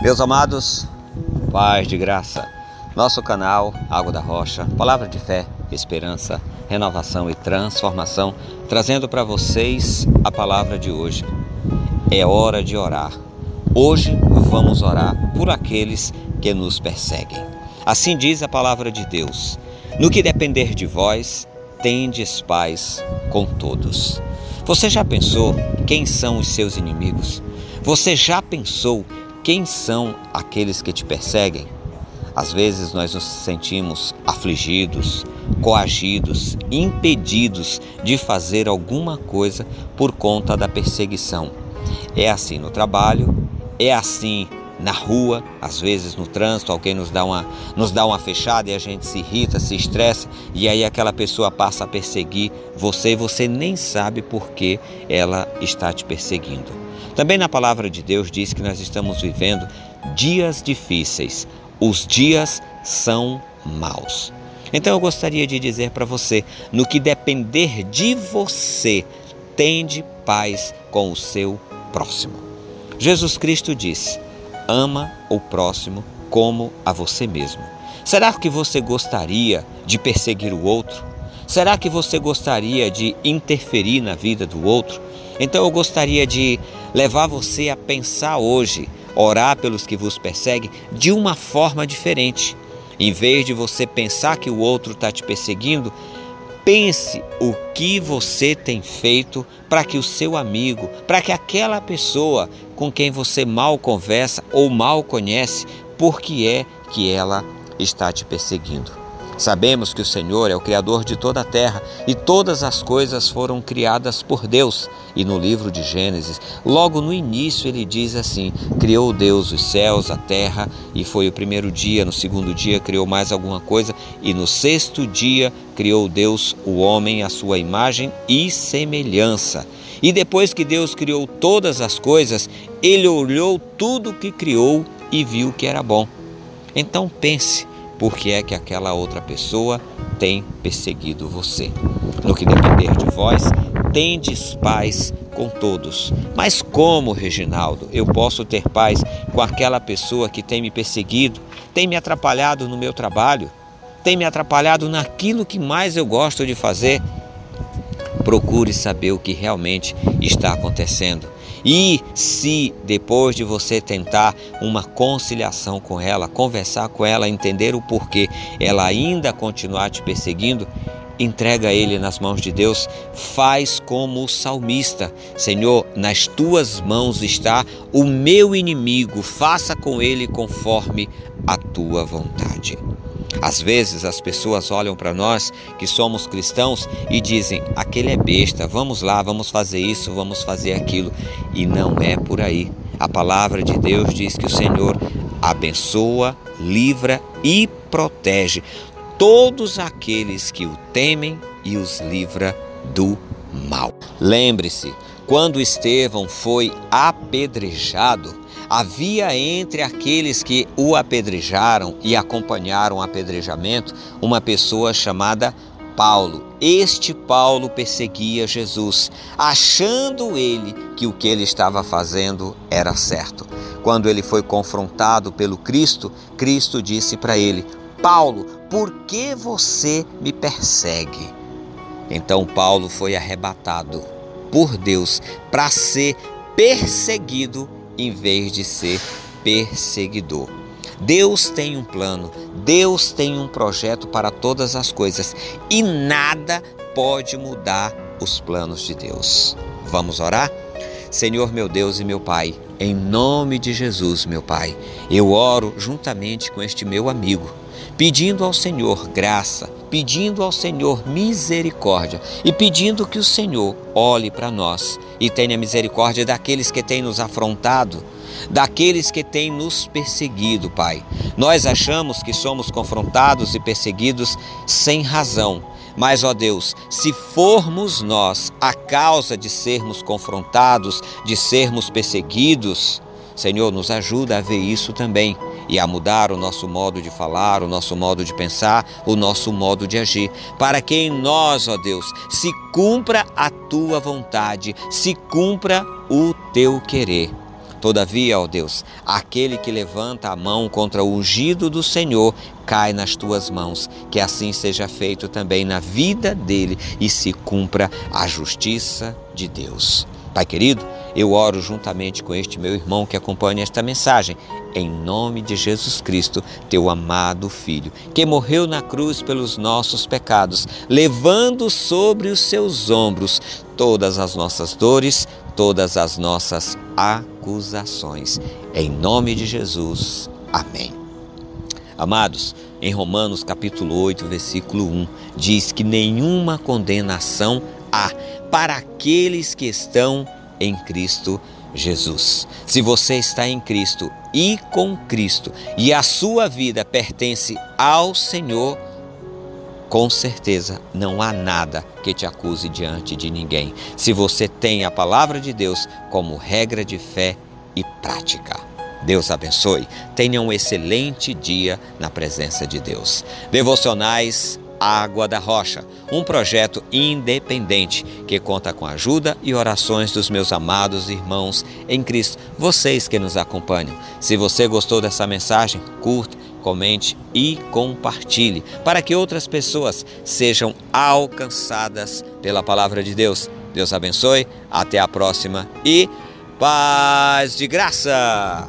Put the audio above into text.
Meus amados, paz de graça. Nosso canal Água da Rocha, palavra de fé, esperança, renovação e transformação, trazendo para vocês a palavra de hoje. É hora de orar. Hoje vamos orar por aqueles que nos perseguem. Assim diz a palavra de Deus: No que depender de vós, tendes paz com todos. Você já pensou quem são os seus inimigos? Você já pensou quem são aqueles que te perseguem? Às vezes nós nos sentimos afligidos, coagidos, impedidos de fazer alguma coisa por conta da perseguição. É assim no trabalho, é assim na rua, às vezes no trânsito, alguém nos dá uma, nos dá uma fechada e a gente se irrita, se estressa e aí aquela pessoa passa a perseguir você e você nem sabe por que ela está te perseguindo. Também na palavra de Deus diz que nós estamos vivendo dias difíceis. Os dias são maus. Então eu gostaria de dizer para você: no que depender de você, tende paz com o seu próximo. Jesus Cristo disse: ama o próximo como a você mesmo. Será que você gostaria de perseguir o outro? Será que você gostaria de interferir na vida do outro? Então eu gostaria de levar você a pensar hoje, orar pelos que vos perseguem de uma forma diferente. Em vez de você pensar que o outro está te perseguindo, pense o que você tem feito para que o seu amigo, para que aquela pessoa com quem você mal conversa ou mal conhece, por que é que ela está te perseguindo. Sabemos que o Senhor é o Criador de toda a terra e todas as coisas foram criadas por Deus. E no livro de Gênesis, logo no início, ele diz assim: Criou Deus os céus, a terra, e foi o primeiro dia. No segundo dia, criou mais alguma coisa, e no sexto dia, criou Deus o homem à sua imagem e semelhança. E depois que Deus criou todas as coisas, ele olhou tudo que criou e viu que era bom. Então pense porque é que aquela outra pessoa tem perseguido você. No que depender de vós, tendes paz com todos. Mas como, Reginaldo, eu posso ter paz com aquela pessoa que tem me perseguido, tem me atrapalhado no meu trabalho, tem me atrapalhado naquilo que mais eu gosto de fazer? Procure saber o que realmente está acontecendo. E se depois de você tentar uma conciliação com ela, conversar com ela, entender o porquê, ela ainda continuar te perseguindo, entrega ele nas mãos de Deus, faz como o salmista: Senhor, nas tuas mãos está o meu inimigo, faça com ele conforme a tua vontade. Às vezes as pessoas olham para nós que somos cristãos e dizem: aquele é besta, vamos lá, vamos fazer isso, vamos fazer aquilo. E não é por aí. A palavra de Deus diz que o Senhor abençoa, livra e protege todos aqueles que o temem e os livra do mal. Lembre-se, quando Estevão foi apedrejado, Havia entre aqueles que o apedrejaram e acompanharam o apedrejamento uma pessoa chamada Paulo. Este Paulo perseguia Jesus, achando ele que o que ele estava fazendo era certo. Quando ele foi confrontado pelo Cristo, Cristo disse para ele: Paulo, por que você me persegue? Então Paulo foi arrebatado por Deus para ser perseguido em vez de ser perseguidor. Deus tem um plano, Deus tem um projeto para todas as coisas e nada pode mudar os planos de Deus. Vamos orar? Senhor meu Deus e meu Pai, em nome de Jesus, meu Pai, eu oro juntamente com este meu amigo, pedindo ao Senhor graça, pedindo ao Senhor misericórdia e pedindo que o Senhor olhe para nós e tenha misericórdia daqueles que têm nos afrontado, daqueles que têm nos perseguido, Pai. Nós achamos que somos confrontados e perseguidos sem razão. Mas, ó Deus, se formos nós a causa de sermos confrontados, de sermos perseguidos, Senhor, nos ajuda a ver isso também e a mudar o nosso modo de falar, o nosso modo de pensar, o nosso modo de agir, para que em nós, ó Deus, se cumpra a tua vontade, se cumpra o teu querer. Todavia, ó Deus, aquele que levanta a mão contra o ungido do Senhor cai nas tuas mãos. Que assim seja feito também na vida dele e se cumpra a justiça de Deus. Pai querido, eu oro juntamente com este meu irmão que acompanha esta mensagem, em nome de Jesus Cristo, teu amado Filho, que morreu na cruz pelos nossos pecados, levando sobre os seus ombros todas as nossas dores, todas as nossas acusações. Em nome de Jesus. Amém. Amados, em Romanos capítulo 8, versículo 1, diz que nenhuma condenação há para aqueles que estão em Cristo Jesus. Se você está em Cristo e com Cristo e a sua vida pertence ao Senhor, com certeza não há nada que te acuse diante de ninguém, se você tem a palavra de Deus como regra de fé e prática. Deus abençoe. Tenha um excelente dia na presença de Deus. Devocionais Água da Rocha, um projeto independente que conta com a ajuda e orações dos meus amados irmãos em Cristo, vocês que nos acompanham. Se você gostou dessa mensagem, curta, comente e compartilhe para que outras pessoas sejam alcançadas pela palavra de Deus. Deus abençoe, até a próxima e paz de graça!